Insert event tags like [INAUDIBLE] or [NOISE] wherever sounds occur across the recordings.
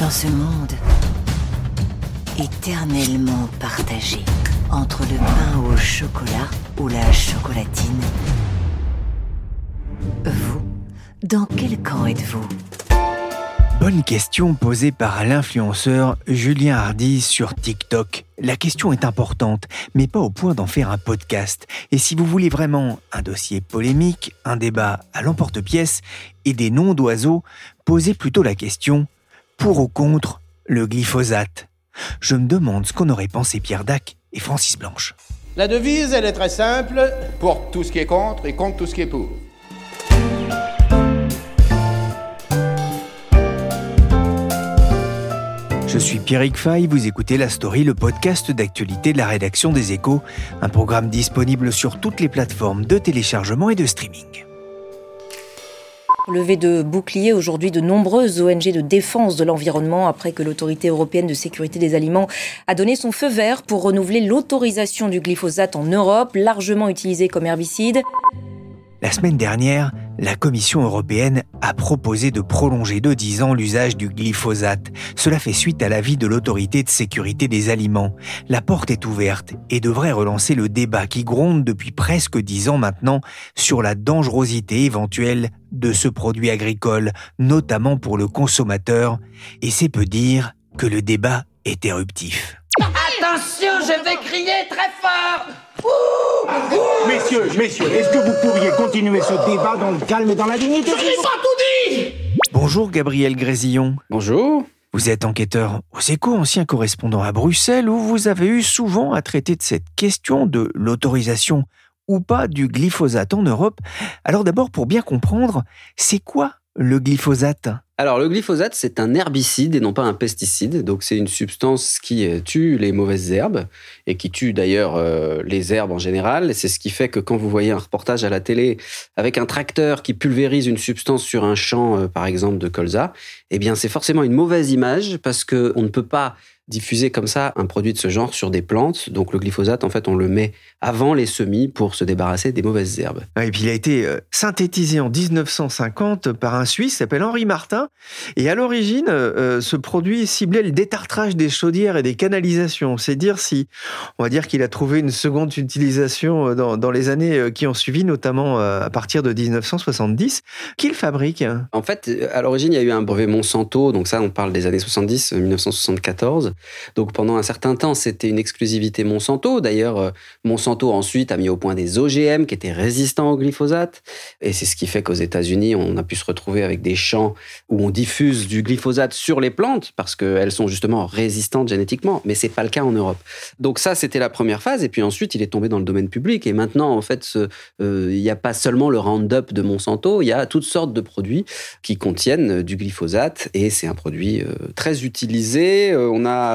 Dans ce monde éternellement partagé entre le pain au chocolat ou la chocolatine, vous, dans quel camp êtes-vous? Bonne question posée par l'influenceur Julien Hardy sur TikTok. La question est importante, mais pas au point d'en faire un podcast. Et si vous voulez vraiment un dossier polémique, un débat à l'emporte-pièce et des noms d'oiseaux, posez plutôt la question pour ou contre le glyphosate. Je me demande ce qu'on aurait pensé Pierre Dac et Francis Blanche. La devise, elle est très simple. Pour tout ce qui est contre et contre tout ce qui est pour. Je suis Pierrick Fay, vous écoutez La Story, le podcast d'actualité de la rédaction des Échos, un programme disponible sur toutes les plateformes de téléchargement et de streaming. Levé de bouclier aujourd'hui de nombreuses ONG de défense de l'environnement après que l'autorité européenne de sécurité des aliments a donné son feu vert pour renouveler l'autorisation du glyphosate en Europe, largement utilisé comme herbicide. La semaine dernière, la Commission européenne a proposé de prolonger de 10 ans l'usage du glyphosate. Cela fait suite à l'avis de l'autorité de sécurité des aliments. La porte est ouverte et devrait relancer le débat qui gronde depuis presque 10 ans maintenant sur la dangerosité éventuelle de ce produit agricole, notamment pour le consommateur. Et c'est peu dire que le débat est éruptif. Attention, je vais crier très fort Messieurs, messieurs, est-ce que vous pourriez continuer ce débat dans le calme et dans la dignité Je n'ai pas tout dit Bonjour Gabriel Grésillon. Bonjour. Vous êtes enquêteur aux échos, ancien correspondant à Bruxelles, où vous avez eu souvent à traiter de cette question de l'autorisation ou pas du glyphosate en Europe. Alors d'abord, pour bien comprendre, c'est quoi le glyphosate? Alors, le glyphosate, c'est un herbicide et non pas un pesticide. Donc, c'est une substance qui euh, tue les mauvaises herbes et qui tue d'ailleurs euh, les herbes en général. C'est ce qui fait que quand vous voyez un reportage à la télé avec un tracteur qui pulvérise une substance sur un champ, euh, par exemple, de colza, eh bien, c'est forcément une mauvaise image parce qu'on ne peut pas diffuser comme ça un produit de ce genre sur des plantes. Donc le glyphosate, en fait, on le met avant les semis pour se débarrasser des mauvaises herbes. Et puis il a été euh, synthétisé en 1950 par un Suisse s'appelle Henri Martin. Et à l'origine, euh, ce produit ciblait le détartrage des chaudières et des canalisations. C'est dire si, on va dire qu'il a trouvé une seconde utilisation euh, dans, dans les années qui ont suivi, notamment à partir de 1970. Qui le fabrique En fait, à l'origine, il y a eu un brevet Monsanto. Donc ça, on parle des années 70, 1974. Donc pendant un certain temps, c'était une exclusivité Monsanto. D'ailleurs, euh, Monsanto ensuite a mis au point des OGM qui étaient résistants au glyphosate. Et c'est ce qui fait qu'aux États-Unis, on a pu se retrouver avec des champs où on diffuse du glyphosate sur les plantes parce qu'elles sont justement résistantes génétiquement. Mais c'est pas le cas en Europe. Donc ça, c'était la première phase. Et puis ensuite, il est tombé dans le domaine public. Et maintenant, en fait, euh, il n'y a pas seulement le Roundup de Monsanto, il y a toutes sortes de produits qui contiennent du glyphosate. Et c'est un produit euh, très utilisé. Euh, on a,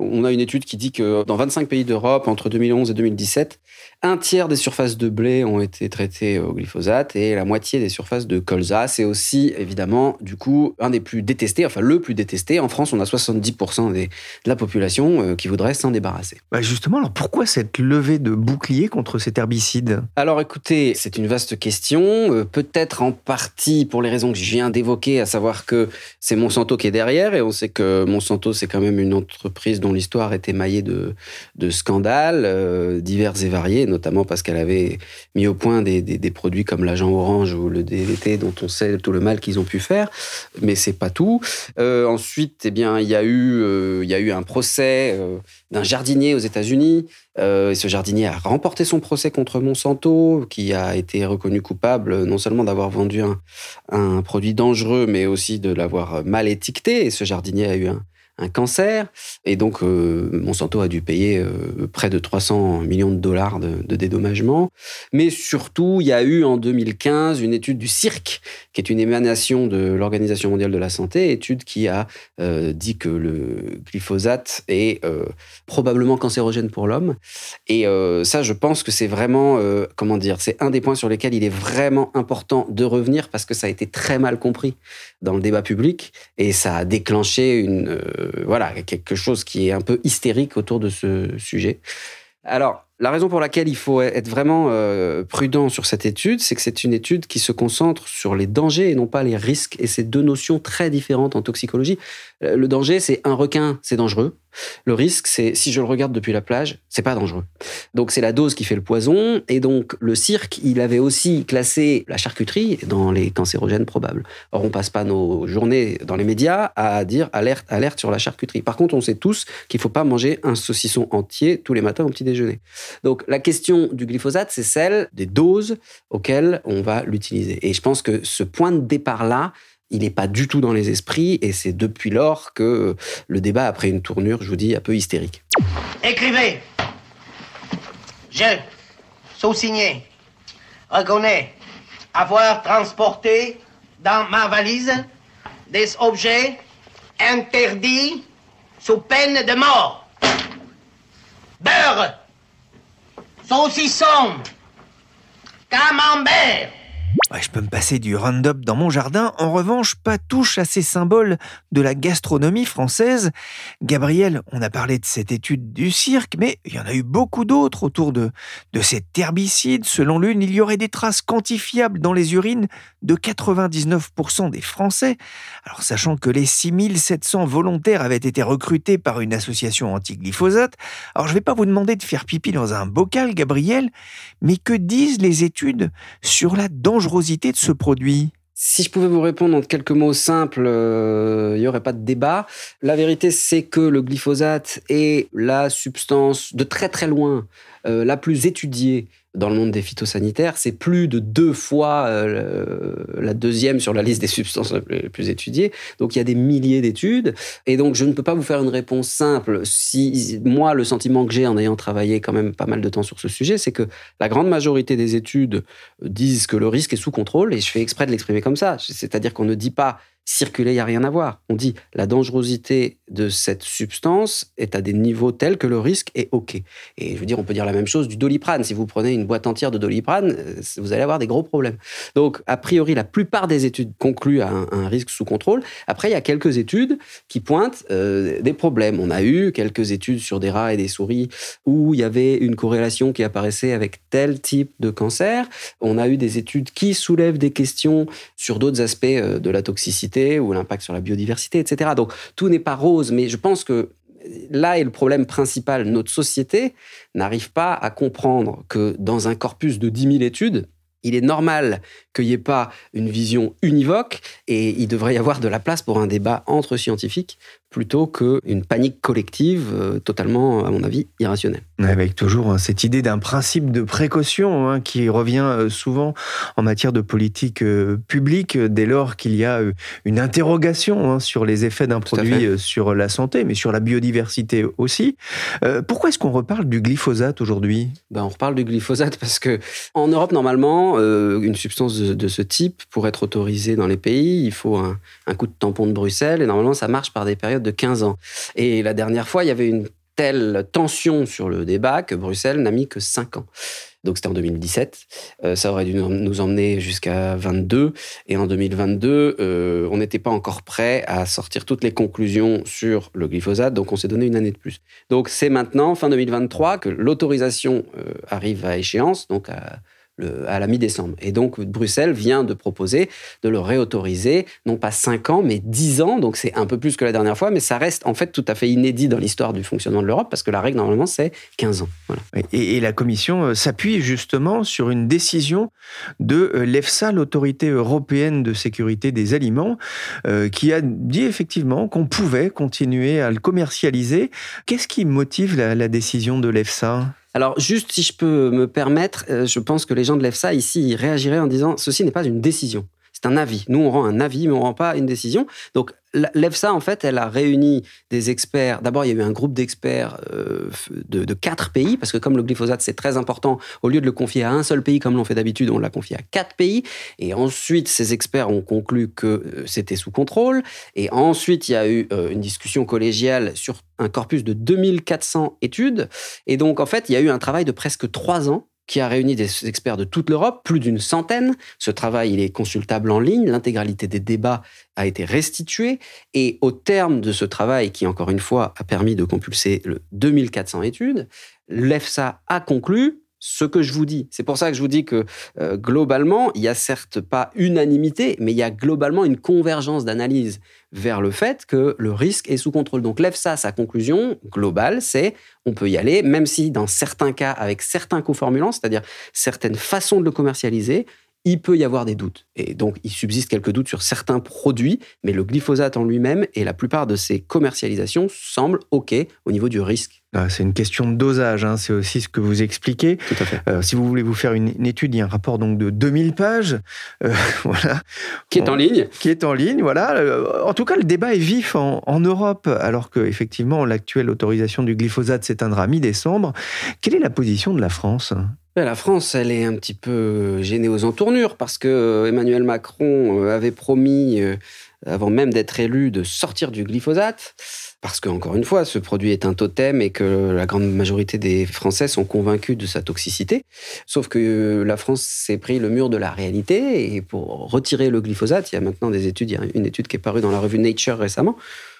on a une étude qui dit que dans 25 pays d'Europe, entre 2011 et 2017, un tiers des surfaces de blé ont été traitées au glyphosate et la moitié des surfaces de colza. C'est aussi, évidemment, du coup, un des plus détestés, enfin le plus détesté. En France, on a 70% des- de la population euh, qui voudrait s'en débarrasser. Bah, Justement, alors pourquoi cette levée de bouclier contre cet herbicide? Alors écoutez, c'est une vaste question, euh, peut-être en partie pour les raisons que je viens d'évoquer, à savoir que c'est Monsanto qui est derrière, et on sait que Monsanto, c'est quand même une entreprise dont l'histoire est émaillée de, scandales euh, divers et variés, notamment parce qu'elle avait mis au point des, produits comme l'agent orange ou le DDT, dont on sait tout le mal qu'ils ont pu faire, mais c'est pas tout. Euh, ensuite, eh bien, il y a eu, euh, un procès euh, d'un jardinier aux États-Unis euh, ce jardinier a remporté son procès contre Monsanto, qui a été reconnu coupable non seulement d'avoir vendu un, un produit dangereux, mais aussi de l'avoir mal étiqueté. Et ce jardinier a eu un, un cancer. Et donc, euh, Monsanto a dû payer euh, près de 300 millions de dollars de, dédommagement. Mais surtout, il y a eu en 2015 une étude du CIRC, qui est une émanation de l'Organisation mondiale de la santé, étude qui a euh, dit que le glyphosate est probablement cancérogène pour l'homme. Et ça, je pense que c'est vraiment, comment dire, c'est un des points sur lesquels il est vraiment important de revenir parce que ça a été très mal compris dans le débat public et ça a déclenché une, voilà, quelque chose qui est un peu hystérique autour de ce sujet. Alors, la raison pour laquelle il faut être vraiment euh, prudent sur cette étude, c'est que c'est une étude qui se concentre sur les dangers et non pas les risques. Et c'est deux notions très différentes en toxicologie. Euh, le danger, c'est un requin, c'est dangereux. Le risque, c'est si je le regarde depuis la plage, c'est pas dangereux. Donc c'est la dose qui fait le poison. Et donc le cirque, il avait aussi classé la charcuterie dans les cancérogènes probables. Or on passe pas nos journées dans les médias à dire alerte, alerte sur la charcuterie. Par contre, on sait tous qu'il faut pas manger un saucisson entier tous les matins au petit déjeuner. Donc la question du glyphosate, c'est celle des doses auxquelles on va l'utiliser. Et je pense que ce point de départ-là, il n'est pas du tout dans les esprits et c'est depuis lors que le débat a pris une tournure, je vous dis, un peu hystérique. Écrivez. Je, sous-signé, reconnais avoir transporté dans ma valise des objets interdits sous peine de mort. Beurre, saucisson, camembert, Je peux me passer du Roundup dans mon jardin. En revanche, pas touche à ces symboles de la gastronomie française. Gabriel, on a parlé de cette étude du cirque, mais il y en a eu beaucoup d'autres autour de, de cet herbicide. Selon l'une, il y aurait des traces quantifiables dans les urines de 99% des Français. Alors, sachant que les 6700 volontaires avaient été recrutés par une association anti-glyphosate, alors je ne vais pas vous demander de faire pipi dans un bocal, Gabriel, mais que disent les études sur la dangerosité si je pouvais vous répondre en quelques mots simples, euh, il n'y aurait pas de débat. La vérité, c'est que le glyphosate est la substance de très très loin euh, la plus étudiée dans le monde des phytosanitaires. C'est plus de deux fois euh, la deuxième sur la liste des substances les plus étudiées. Donc il y a des milliers d'études. Et donc je ne peux pas vous faire une réponse simple. Si moi, le sentiment que j'ai en ayant travaillé quand même pas mal de temps sur ce sujet, c'est que la grande majorité des études disent que le risque est sous contrôle. Et je fais exprès de l'exprimer comme ça. C'est-à-dire qu'on ne dit pas circuler, il n'y a rien à voir. On dit la dangerosité de cette substance est à des niveaux tels que le risque est OK. Et je veux dire, on peut dire la même chose du doliprane. Si vous prenez une boîte entière de doliprane, euh, vous allez avoir des gros problèmes. Donc, a priori, la plupart des études concluent à un, risque sous contrôle. Après, il y a quelques études qui pointent euh, des problèmes. On a eu quelques études sur des rats et des souris où il y avait une corrélation qui apparaissait avec tel type de cancer. On a eu des études qui soulèvent des questions sur d'autres aspects euh, de la toxicité ou l'impact sur la biodiversité, etc. Donc tout n'est pas rose, mais je pense que là est le problème principal. Notre société n'arrive pas à comprendre que dans un corpus de 10 000 études, il est normal qu'il n'y ait pas une vision univoque et il devrait y avoir de la place pour un débat entre scientifiques plutôt qu'une panique collective euh, totalement, à mon avis, irrationnelle. Avec toujours hein, cette idée d'un principe de précaution hein, qui revient euh, souvent en matière de politique euh, publique dès lors qu'il y a une interrogation hein, sur les effets d'un produit sur la santé, mais sur la biodiversité aussi. Euh, pourquoi est-ce qu'on reparle du glyphosate aujourd'hui? Ben, On reparle du glyphosate parce que en Europe, normalement, une substance de, de, ce type, pour être autorisée dans les pays, il faut un, un coup de tampon de Bruxelles et normalement, ça marche par des périodes de 15 ans. Et la dernière fois, il y avait une telle tension sur le débat que Bruxelles n'a mis que 5 ans. Donc c'était en 2017. Euh, ça aurait dû nous emmener jusqu'à 22. Et en 2022, euh, on n'était pas encore prêt à sortir toutes les conclusions sur le glyphosate. Donc on s'est donné une année de plus. Donc c'est maintenant, fin 2023, que l'autorisation euh, arrive à échéance. Donc à à la mi-décembre. Et donc, Bruxelles vient de proposer de le réautoriser, non pas 5 ans, mais 10 ans. Donc, c'est un peu plus que la dernière fois, mais ça reste en fait tout à fait inédit dans l'histoire du fonctionnement de l'Europe, parce que la règle, normalement, c'est 15 ans. Voilà. Et, la Commission euh, s'appuie justement sur une décision de euh, l'EFSA, l'autorité européenne de sécurité des aliments, euh, qui a dit effectivement qu'on pouvait continuer à le commercialiser. Qu'est-ce qui motive la décision de l'EFSA? Alors, juste si je peux me permettre, euh, je pense que les gens de l'EFSA ici réagiraient en disant ceci n'est pas une décision. C'est un avis. Nous, on rend un avis, mais on rend pas une décision. Donc, l'EFSA, en fait, elle a réuni des experts. D'abord, il y a eu un groupe d'experts euh, de, quatre pays, parce que comme le glyphosate, c'est très important, au lieu de le confier à un seul pays, comme l'on fait d'habitude, on l'a confié à quatre pays. Et ensuite, ces experts ont conclu que euh, c'était sous contrôle. Et ensuite, il y a eu euh, une discussion collégiale sur un corpus de 2400 études. Et donc, en fait, il y a eu un travail de presque trois ans qui a réuni des experts de toute l'Europe, plus d'une centaine. Ce travail, il est consultable en ligne. L'intégralité des débats a été restituée. Et au terme de ce travail, qui encore une fois a permis de compulser le 2400 études, l'EFSA a conclu ce que je vous dis. C'est pour ça que je vous dis que euh, globalement, il y a certes pas unanimité, mais il y a globalement une convergence d'analyse vers le fait que le risque est sous contrôle. Donc l'EFSA, sa conclusion globale, c'est on peut y aller, même si dans certains cas, avec certains co-formulants, c'est-à-dire certaines façons de le commercialiser, il peut y avoir des doutes. Et donc, il subsiste quelques doutes sur certains produits, mais le glyphosate en lui-même et la plupart de ses commercialisations semblent OK au niveau du risque. Ah, c'est une question de dosage, hein. c'est aussi ce que vous expliquez. Tout à fait. Euh, si vous voulez vous faire une, étude, il y a un rapport donc de 2000 pages, euh, [LAUGHS] voilà. Qui est en ligne. Qui est en ligne, voilà. Euh, en tout cas, le débat est vif en, en Europe, alors que effectivement, l'actuelle autorisation du glyphosate s'éteindra mi-décembre. Quelle est la position de la France? La France, elle est un petit peu gênée aux entournures parce que euh, Emmanuel Macron euh, avait promis, euh, avant même d'être élu, de sortir du glyphosate. Parce qu'encore une fois, ce produit est un totem et que la grande majorité des Français sont convaincus de sa toxicité. Sauf que la France s'est pris le mur de la réalité et pour retirer le glyphosate, il y a maintenant des études, il y a une étude qui est parue dans la revue Nature récemment,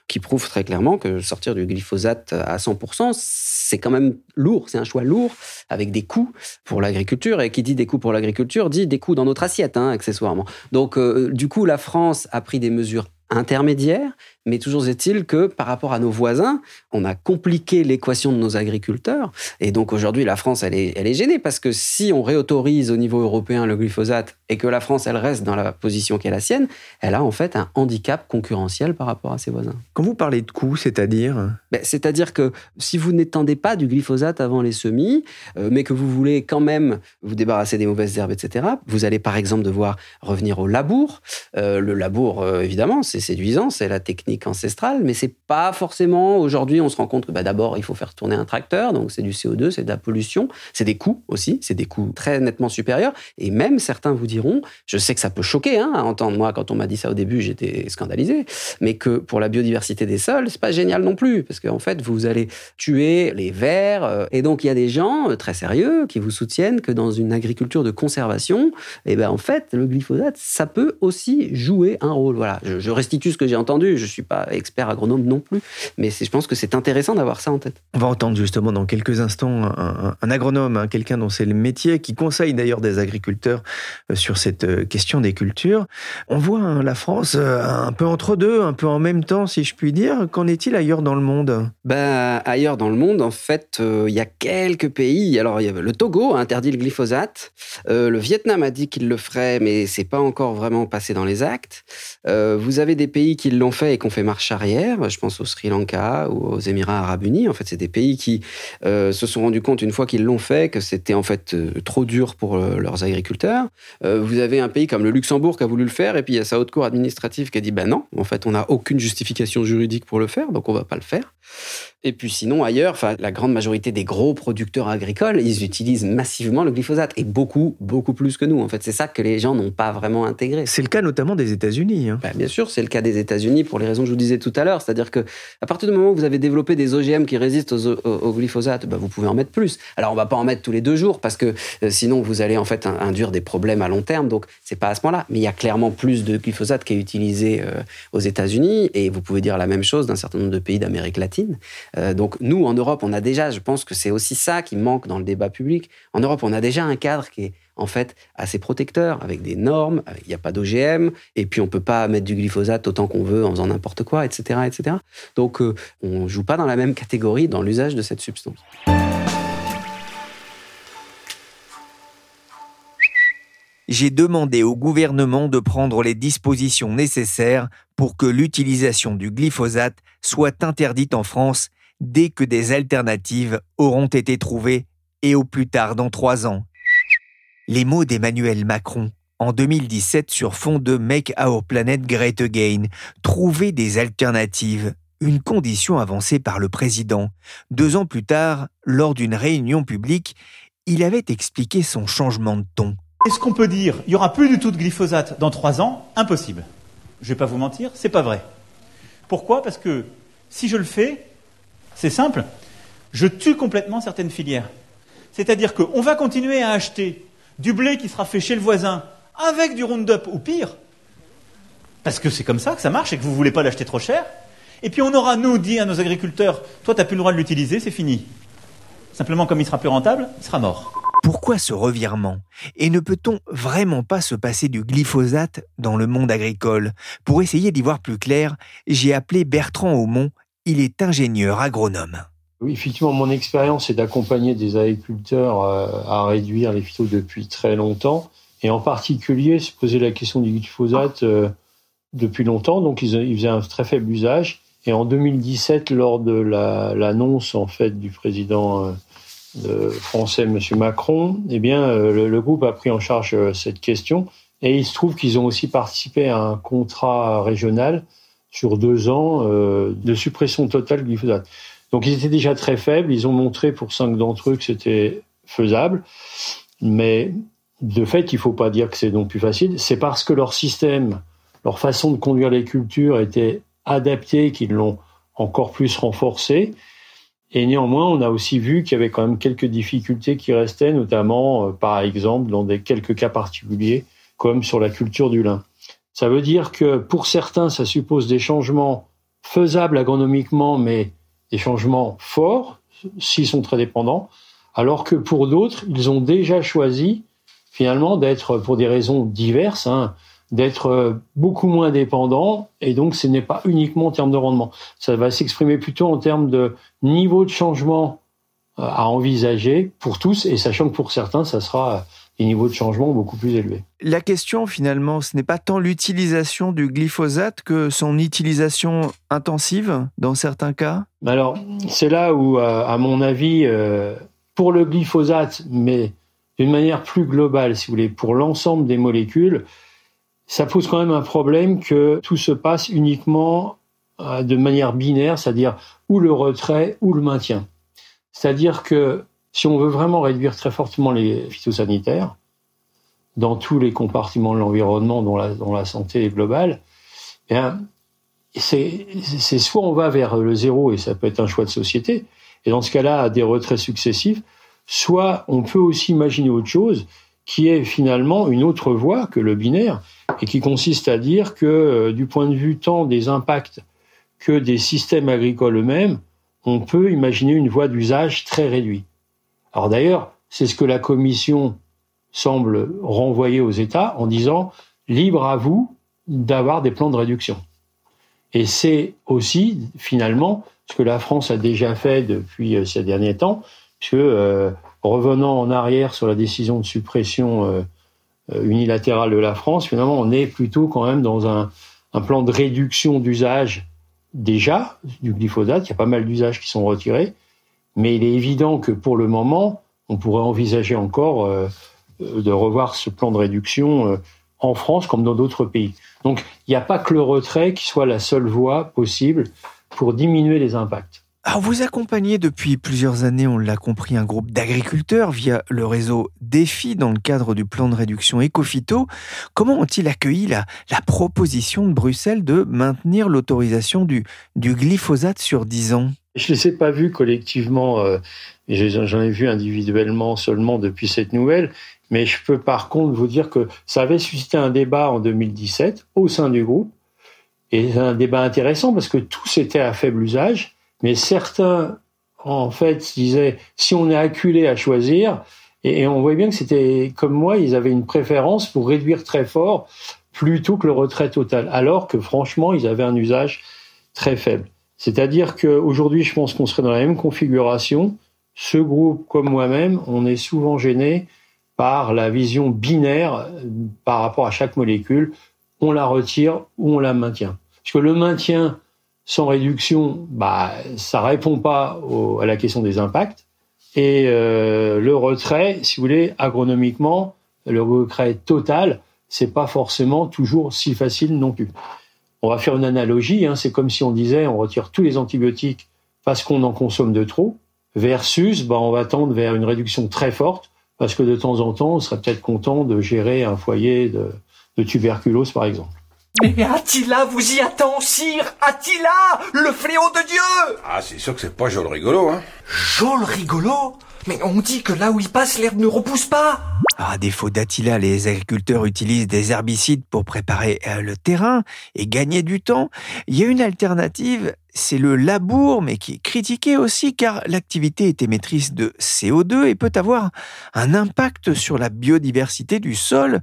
qui prouve très clairement que sortir du glyphosate à 100%, c'est quand même lourd, c'est un choix lourd, avec des coûts pour l'agriculture. Et qui dit des coûts pour l'agriculture, dit des coûts dans notre assiette, hein, accessoirement. Donc, euh, du coup, la France a pris des mesures intermédiaires mais toujours est-il que par rapport à nos voisins, on a compliqué l'équation de nos agriculteurs. Et donc aujourd'hui, la France, elle est, elle est gênée parce que si on réautorise au niveau européen le glyphosate et que la France, elle reste dans la position qui est la sienne, elle a en fait un handicap concurrentiel par rapport à ses voisins. Quand vous parlez de coûts, c'est-à-dire? Ben, C'est-à-dire que si vous n'étendez pas du glyphosate avant les semis, euh, mais que vous voulez quand même vous débarrasser des mauvaises herbes, etc., vous allez par exemple devoir revenir au labour. Euh, le labour, euh, évidemment, c'est séduisant, c'est la technique ancestrale, mais c'est pas forcément. Aujourd'hui, on se rend compte que bah, d'abord, il faut faire tourner un tracteur, donc c'est du CO2, c'est de la pollution, c'est des coûts aussi, c'est des coûts très nettement supérieurs. Et même certains vous diront, je sais que ça peut choquer hein, à entendre. Moi, quand on m'a dit ça au début, j'étais scandalisé, mais que pour la biodiversité des sols, c'est pas génial non plus, parce qu'en fait, vous allez tuer les vers. Euh, et donc, il y a des gens euh, très sérieux qui vous soutiennent que dans une agriculture de conservation, eh ben en fait, le glyphosate, ça peut aussi jouer un rôle. Voilà, je, je ce que j'ai entendu. Je suis pas expert agronome non plus, mais je pense que c'est intéressant d'avoir ça en tête. On va entendre justement dans quelques instants un, agronome, hein, quelqu'un dont c'est le métier, qui conseille d'ailleurs des agriculteurs euh, sur cette euh, question des cultures. On voit hein, la France euh, un peu entre deux, un peu en même temps, si je puis dire. Qu'en est-il ailleurs dans le monde? Ben, Ailleurs dans le monde, en fait, il y a quelques pays. Alors, le Togo a interdit le glyphosate. le Vietnam a dit qu'il le ferait, mais c'est pas encore vraiment passé dans les actes. vous avez des pays qui l'ont fait et qui ont fait marche arrière. Je pense au Sri Lanka ou aux Émirats arabes unis. En fait, c'est des pays qui euh, se sont rendus compte une fois qu'ils l'ont fait que c'était en fait euh, trop dur pour euh, leurs agriculteurs. vous avez un pays comme le Luxembourg qui a voulu le faire et puis il y a sa haute cour administrative qui a dit ben non, en fait, on n'a aucune justification juridique pour le faire, donc on va pas le faire. Et puis sinon, ailleurs, la grande majorité des gros producteurs agricoles, ils utilisent massivement le glyphosate, et beaucoup, beaucoup plus que nous. En fait, c'est ça que les gens n'ont pas vraiment intégré. C'est le cas notamment des États-Unis. Hein. Ben, bien sûr, c'est le cas des États-Unis pour les raisons que je vous disais tout à l'heure. C'est-à-dire que à partir du moment où vous avez développé des OGM qui résistent au, glyphosate, ben, vous pouvez en mettre plus. Alors, on va pas en mettre tous les deux jours, parce que euh, sinon, vous allez en fait induire des problèmes à long terme. Donc, c'est pas à ce moment-là. Mais il y a clairement plus de glyphosate qui est utilisé euh, aux États-Unis, et vous pouvez dire la même chose d'un certain nombre de pays d'Amérique latine. Euh, donc, nous, en Europe, on a déjà, je pense que c'est aussi ça qui manque dans le débat public. En Europe, on a déjà un cadre qui est en fait assez protecteur, avec des normes, il n'y a pas d'OGM, et puis on peut pas mettre du glyphosate autant qu'on veut en faisant n'importe quoi, etc., etc. Donc euh, on ne joue pas dans la même catégorie dans l'usage de cette substance. J'ai demandé au gouvernement de prendre les dispositions nécessaires pour que l'utilisation du glyphosate soit interdite en France dès que des alternatives auront été trouvées et au plus tard dans trois ans. Les mots d'Emmanuel Macron en 2017 sur fond de Make Our Planet Great Again, trouver des alternatives, une condition avancée par le président. Deux ans plus tard, lors d'une réunion publique, il avait expliqué son changement de ton. Est-ce qu'on peut dire? Il y aura plus du tout de glyphosate dans trois ans? Impossible. Je vais pas vous mentir, c'est pas vrai. Pourquoi? Parce que si je le fais, c'est simple, je tue complètement certaines filières. C'est-à-dire qu'on va continuer à acheter du blé qui sera fait chez le voisin avec du Roundup ou pire, parce que c'est comme ça que ça marche et que vous ne voulez pas l'acheter trop cher. Et puis on aura, nous, dit à nos agriculteurs, toi, tu n'as plus le droit de l'utiliser, c'est fini. Simplement, comme il sera plus rentable, il sera mort. Pourquoi ce revirement? Et ne peut-on vraiment pas se passer du glyphosate dans le monde agricole? Pour essayer d'y voir plus clair, j'ai appelé Bertrand Aumont, il est ingénieur agronome. Oui, effectivement, mon expérience est d'accompagner des agriculteurs euh, à réduire les phytos depuis très longtemps, et en particulier se poser la question du glyphosate euh, depuis longtemps. Donc, ils, faisaient un très faible usage. Et en 2017, lors de l'annonce en fait du président euh, français, M. Macron, eh bien, le, groupe a pris en charge cette question. Et il se trouve qu'ils ont aussi participé à un contrat régional sur deux ans de suppression totale du glyphosate. Donc ils étaient déjà très faibles. Ils ont montré pour cinq d'entre eux que c'était faisable. Mais de fait, il ne faut pas dire que c'est non plus facile. C'est parce que leur système, leur façon de conduire les cultures était adaptée qu'ils l'ont encore plus renforcé. Et néanmoins, on a aussi vu qu'il y avait quand même quelques difficultés qui restaient, notamment, euh, par exemple, dans des quelques cas particuliers, comme sur la culture du lin. Ça veut dire que pour certains, ça suppose des changements faisables agronomiquement, mais des changements forts s'ils sont très dépendants, alors que pour d'autres, ils ont déjà choisi finalement d'être, pour des raisons diverses, hein, d'être beaucoup moins dépendants, et donc ce n'est pas uniquement en termes de rendement. Ça va s'exprimer plutôt en termes de niveau de changement euh, à envisager pour tous, et sachant que pour certains, ça sera des niveaux de changement beaucoup plus élevés. La question finalement, ce n'est pas tant l'utilisation du glyphosate que son utilisation intensive dans certains cas? Alors, c'est là où, euh, à mon avis, euh, pour le glyphosate, mais d'une manière plus globale, si vous voulez, pour l'ensemble des molécules, ça pose quand même un problème que tout se passe uniquement euh, de manière binaire, c'est-à-dire ou le retrait ou le maintien. C'est-à-dire que si on veut vraiment réduire très fortement les phytosanitaires, dans tous les compartiments de l'environnement dont la, santé est globale, eh c'est soit on va vers le zéro et ça peut être un choix de société, et dans ce cas-là, des retraits successifs, soit on peut aussi imaginer autre chose qui est finalement une autre voie que le binaire et qui consiste à dire que euh, du point de vue tant des impacts que des systèmes agricoles eux-mêmes, on peut imaginer une voie d'usage très réduite. Alors d'ailleurs, c'est ce que la Commission semble renvoyer aux États en disant libre à vous d'avoir des plans de réduction. Et c'est aussi finalement ce que la France a déjà fait depuis euh, ces derniers temps, puisque euh, revenant en arrière sur la décision de suppression euh, unilatérale de la France, finalement on est plutôt quand même dans un, un plan de réduction d'usage déjà du glyphosate. Il y a pas mal d'usages qui sont retirés, mais il est évident que pour le moment, on pourrait envisager encore euh, de revoir ce plan de réduction euh, en France comme dans d'autres pays. Donc il n'y a pas que le retrait qui soit la seule voie possible pour diminuer les impacts. Alors vous accompagnez depuis plusieurs années, on l'a compris, un groupe d'agriculteurs via le réseau Défi dans le cadre du plan de réduction Ecofito. Comment ont-ils accueilli la, la, proposition de Bruxelles de maintenir l'autorisation du, du glyphosate sur 10 ans? Je ne les ai pas vus collectivement, euh, j'en ai vu individuellement seulement depuis cette nouvelle, mais je peux par contre vous dire que ça avait suscité un débat en 2017 au sein du groupe, et un débat intéressant parce que tous étaient à faible usage, mais certains, en fait, disaient, si on est acculé à choisir, et on voyait bien que c'était comme moi, ils avaient une préférence pour réduire très fort plutôt que le retrait total, alors que franchement, ils avaient un usage très faible. C'est-à-dire qu'aujourd'hui, je pense qu'on serait dans la même configuration. Ce groupe, comme moi-même, on est souvent gêné par la vision binaire par rapport à chaque molécule. On la retire ou on la maintient. Parce que le maintien sans réduction, bah, ça répond pas à la question des impacts. Et euh, le retrait, si vous voulez, agronomiquement, le retrait total, c'est pas forcément toujours si facile non plus. On va faire une analogie, hein, c'est comme si on disait on retire tous les antibiotiques parce qu'on en consomme de trop, versus bah, on va tendre vers une réduction très forte parce que de temps en temps on serait peut-être content de gérer un foyer de, de tuberculose par exemple. Mais Attila vous y attend, sire Attila, le fléau de Dieu. Ah, c'est sûr que c'est pas Jol rigolo, hein. Jol rigolo? Mais on dit que là où il passe, l'herbe ne repousse pas À défaut d'Attila, les agriculteurs utilisent des herbicides pour préparer euh, le terrain et gagner du temps. Il y a une alternative, c'est le labour, mais qui est critiqué aussi car l'activité est émettrice de CO2 et peut avoir un impact sur la biodiversité du sol.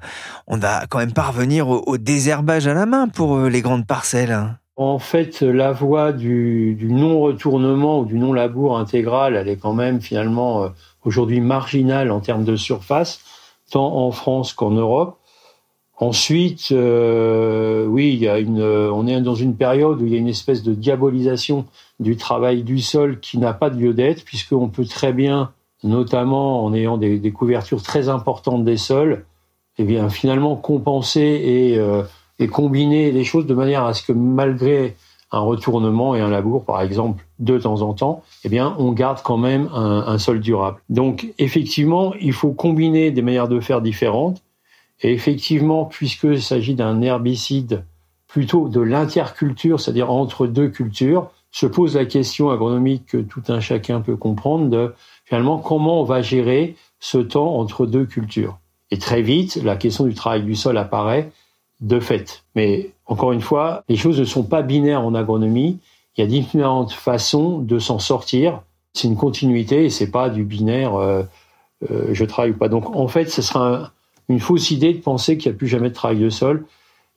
On va quand même parvenir au, au désherbage à la main pour euh, les grandes parcelles. En fait, la voie du, du non-retournement ou du non-labour intégral, elle est quand même finalement euh, aujourd'hui marginale en termes de surface, tant en France qu'en Europe. Ensuite, euh, oui, il y a une, on est dans une période où il y a une espèce de diabolisation du travail du sol qui n'a pas de lieu d'être, puisqu'on peut très bien, notamment en ayant des, des, couvertures très importantes des sols, eh bien finalement compenser et, euh, combiner les choses de manière à ce que malgré un retournement et un labour, par exemple, de temps en temps, eh bien, on garde quand même un, un sol durable. Donc, effectivement, il faut combiner des manières de faire différentes. Et effectivement, puisqu'il s'agit d'un herbicide plutôt de l'interculture, c'est-à-dire entre deux cultures, se pose la question agronomique que tout un chacun peut comprendre de finalement comment on va gérer ce temps entre deux cultures. Et très vite, la question du travail du sol apparaît de fait. Mais encore une fois, les choses ne sont pas binaires en agronomie. Il y a différentes façons de s'en sortir. C'est une continuité et c'est pas du binaire euh, euh, je travaille ou pas. Donc en fait, ce sera un, une fausse idée de penser qu'il n'y a plus jamais de travail de sol.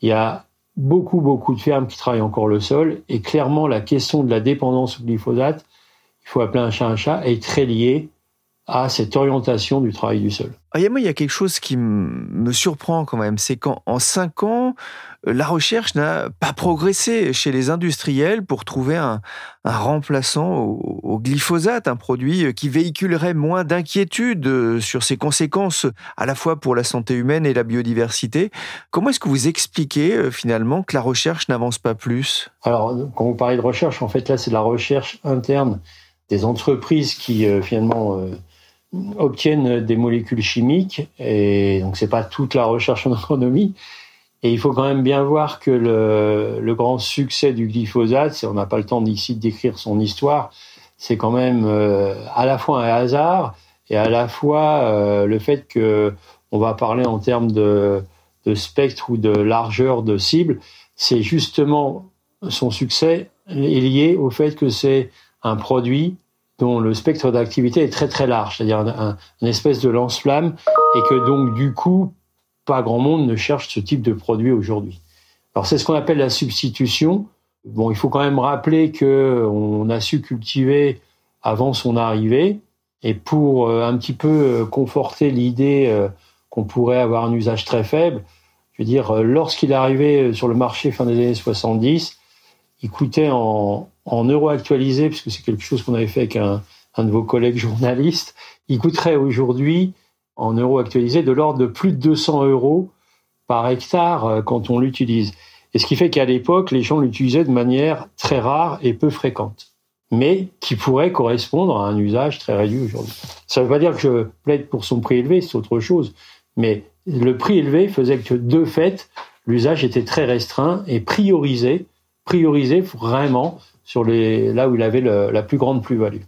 Il y a beaucoup, beaucoup de fermes qui travaillent encore le sol et clairement la question de la dépendance au glyphosate, il faut appeler un chat un chat, est très liée à cette orientation du travail du sol. Ah, moi, il y a quelque chose qui me surprend quand même, c'est qu'en cinq ans, la recherche n'a pas progressé chez les industriels pour trouver un, un remplaçant au, au, glyphosate, un produit qui véhiculerait moins d'inquiétude sur ses conséquences à la fois pour la santé humaine et la biodiversité. Comment est-ce que vous expliquez finalement que la recherche n'avance pas plus? Alors, quand vous parlez de recherche, en fait, là, c'est de la recherche interne des entreprises qui euh, finalement euh, obtiennent des molécules chimiques et donc c'est pas toute la recherche en agronomie. Et il faut quand même bien voir que le, le grand succès du glyphosate, on n'a pas le temps ici de décrire son histoire, c'est quand même euh, à la fois un hasard et à la fois euh, le fait que on va parler en termes de, de spectre ou de largeur de cible, c'est justement son succès est lié au fait que c'est un produit dont le spectre d'activité est très très large, c'est-à-dire un, un, une espèce de lance-flamme, et que donc du coup, pas grand monde ne cherche ce type de produit aujourd'hui. Alors c'est ce qu'on appelle la substitution. Bon, il faut quand même rappeler que on a su cultiver avant son arrivée, et pour euh, un petit peu conforter l'idée euh, qu'on pourrait avoir un usage très faible, je veux dire, lorsqu'il est arrivé sur le marché fin des années 70, il coûtait en, en euros actualisés, puisque c'est quelque chose qu'on avait fait avec un, un, de vos collègues journalistes, il coûterait aujourd'hui en euros actualisés de l'ordre de plus de 200 euros par hectare quand on l'utilise. Et ce qui fait qu'à l'époque, les gens l'utilisaient de manière très rare et peu fréquente, mais qui pourrait correspondre à un usage très réduit aujourd'hui. Ça ne veut pas dire que je plaide pour son prix élevé, c'est autre chose, mais le prix élevé faisait que de fait, l'usage était très restreint et priorisé, priorisé vraiment sur les, là où il avait le, la plus grande plus-value.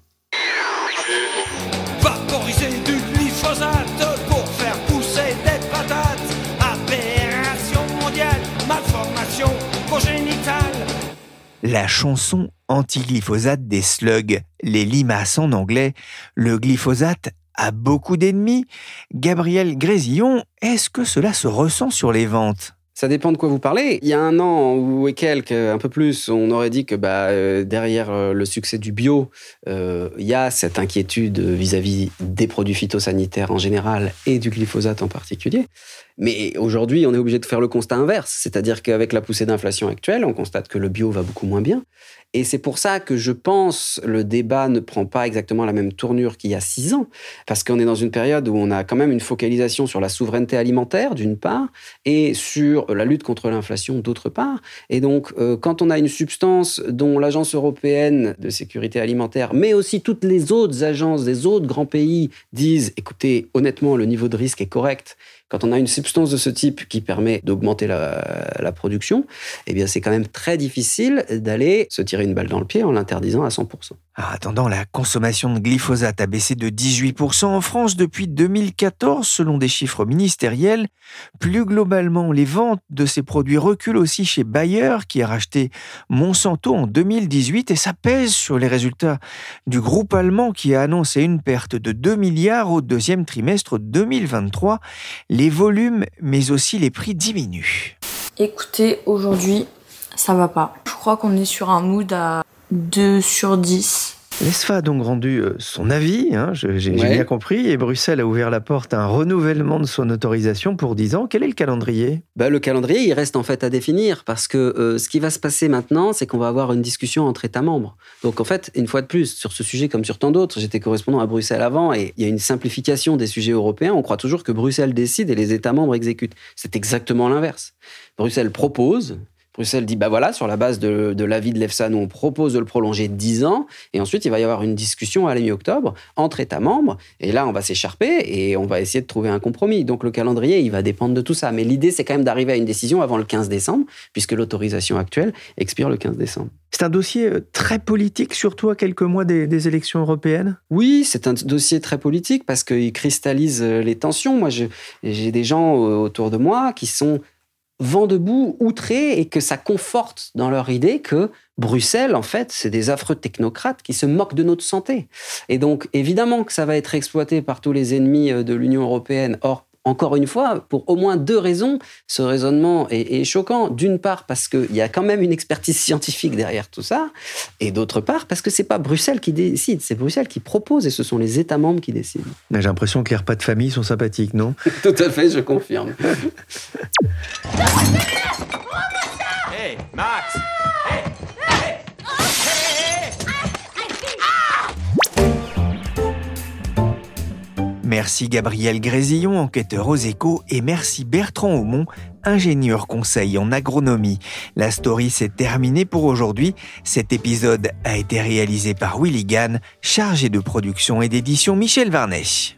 La chanson anti-glyphosate des slugs, les limaces en anglais, le glyphosate a beaucoup d'ennemis. Gabriel Grésillon, est-ce que cela se ressent sur les ventes? Ça dépend de quoi vous parlez. Il y a un an ou quelques, un peu plus, on aurait dit que bah, euh, derrière euh, le succès du bio, euh, il y a cette inquiétude vis-à-vis -vis des produits phytosanitaires en général et du glyphosate en particulier. Mais aujourd'hui, on est obligé de faire le constat inverse, c'est-à-dire qu'avec la poussée d'inflation actuelle, on constate que le bio va beaucoup moins bien. Et c'est pour ça que je pense le débat ne prend pas exactement la même tournure qu'il y a six ans, parce qu'on est dans une période où on a quand même une focalisation sur la souveraineté alimentaire, d'une part, et sur la lutte contre l'inflation, d'autre part. Et donc, euh, quand on a une substance dont l'Agence européenne de sécurité alimentaire, mais aussi toutes les autres agences des autres grands pays disent, écoutez, honnêtement, le niveau de risque est correct, quand on a une substance de ce type qui permet d'augmenter la, production, eh bien c'est quand même très difficile d'aller se tirer une balle dans le pied en l'interdisant à 100%. Ah, attendant, la consommation de glyphosate a baissé de 18% en France depuis 2014 selon des chiffres ministériels. Plus globalement, les ventes de ces produits reculent aussi chez Bayer qui a racheté Monsanto en 2018 et ça pèse sur les résultats du groupe allemand qui a annoncé une perte de 2 milliards au deuxième trimestre 2023 les volumes mais aussi les prix diminuent. Écoutez, aujourd'hui, ça va pas. Je crois qu'on est sur un mood à 2 sur 10. L'ESFA a donc rendu euh, son avis, hein, j'ai bien compris, et Bruxelles a ouvert la porte à un renouvellement de son autorisation pour 10 ans. Quel est le calendrier? Bah, Le calendrier, il reste en fait à définir, parce que euh, ce qui va se passer maintenant, c'est qu'on va avoir une discussion entre États membres. Donc en fait, une fois de plus, sur ce sujet comme sur tant d'autres, j'étais correspondant à Bruxelles avant, et il y a une simplification des sujets européens. On croit toujours que Bruxelles décide et les États membres exécutent. C'est exactement l'inverse. Bruxelles propose, Bruxelles dit, bah voilà, sur la base de, l'avis de l'EFSA, nous on propose de le prolonger de 10 ans, et ensuite il va y avoir une discussion à la mi-octobre entre États membres, et là on va s'écharper et on va essayer de trouver un compromis. Donc le calendrier, il va dépendre de tout ça. Mais l'idée, c'est quand même d'arriver à une décision avant le 15 décembre, puisque l'autorisation actuelle expire le 15 décembre. C'est un dossier euh, très politique, surtout à quelques mois des, des élections européennes? Oui, c'est un dossier très politique parce qu'il cristallise euh, les tensions. Moi, j'ai des gens euh, autour de moi qui sont vent debout, outrés, et que ça conforte dans leur idée que Bruxelles, en fait, c'est des affreux technocrates qui se moquent de notre santé. Et donc, évidemment que ça va être exploité par tous les ennemis euh, de l'Union européenne. Or, encore une fois, pour au moins deux raisons, ce raisonnement est, choquant. D'une part, parce qu'il y a quand même une expertise scientifique derrière tout ça, et d'autre part, parce que c'est pas Bruxelles qui décide, c'est Bruxelles qui propose, et ce sont les États membres qui décident. J'ai l'impression que les repas de famille sont sympathiques, non? [LAUGHS] Tout à fait, je confirme. [LAUGHS] Merci Gabriel Grésillon, enquêteur aux échos, et merci Bertrand Aumont, ingénieur conseil en agronomie. La story s'est terminée pour aujourd'hui. Cet épisode a été réalisé par Willy Gann, chargé de production et d'édition Michel Varnèche.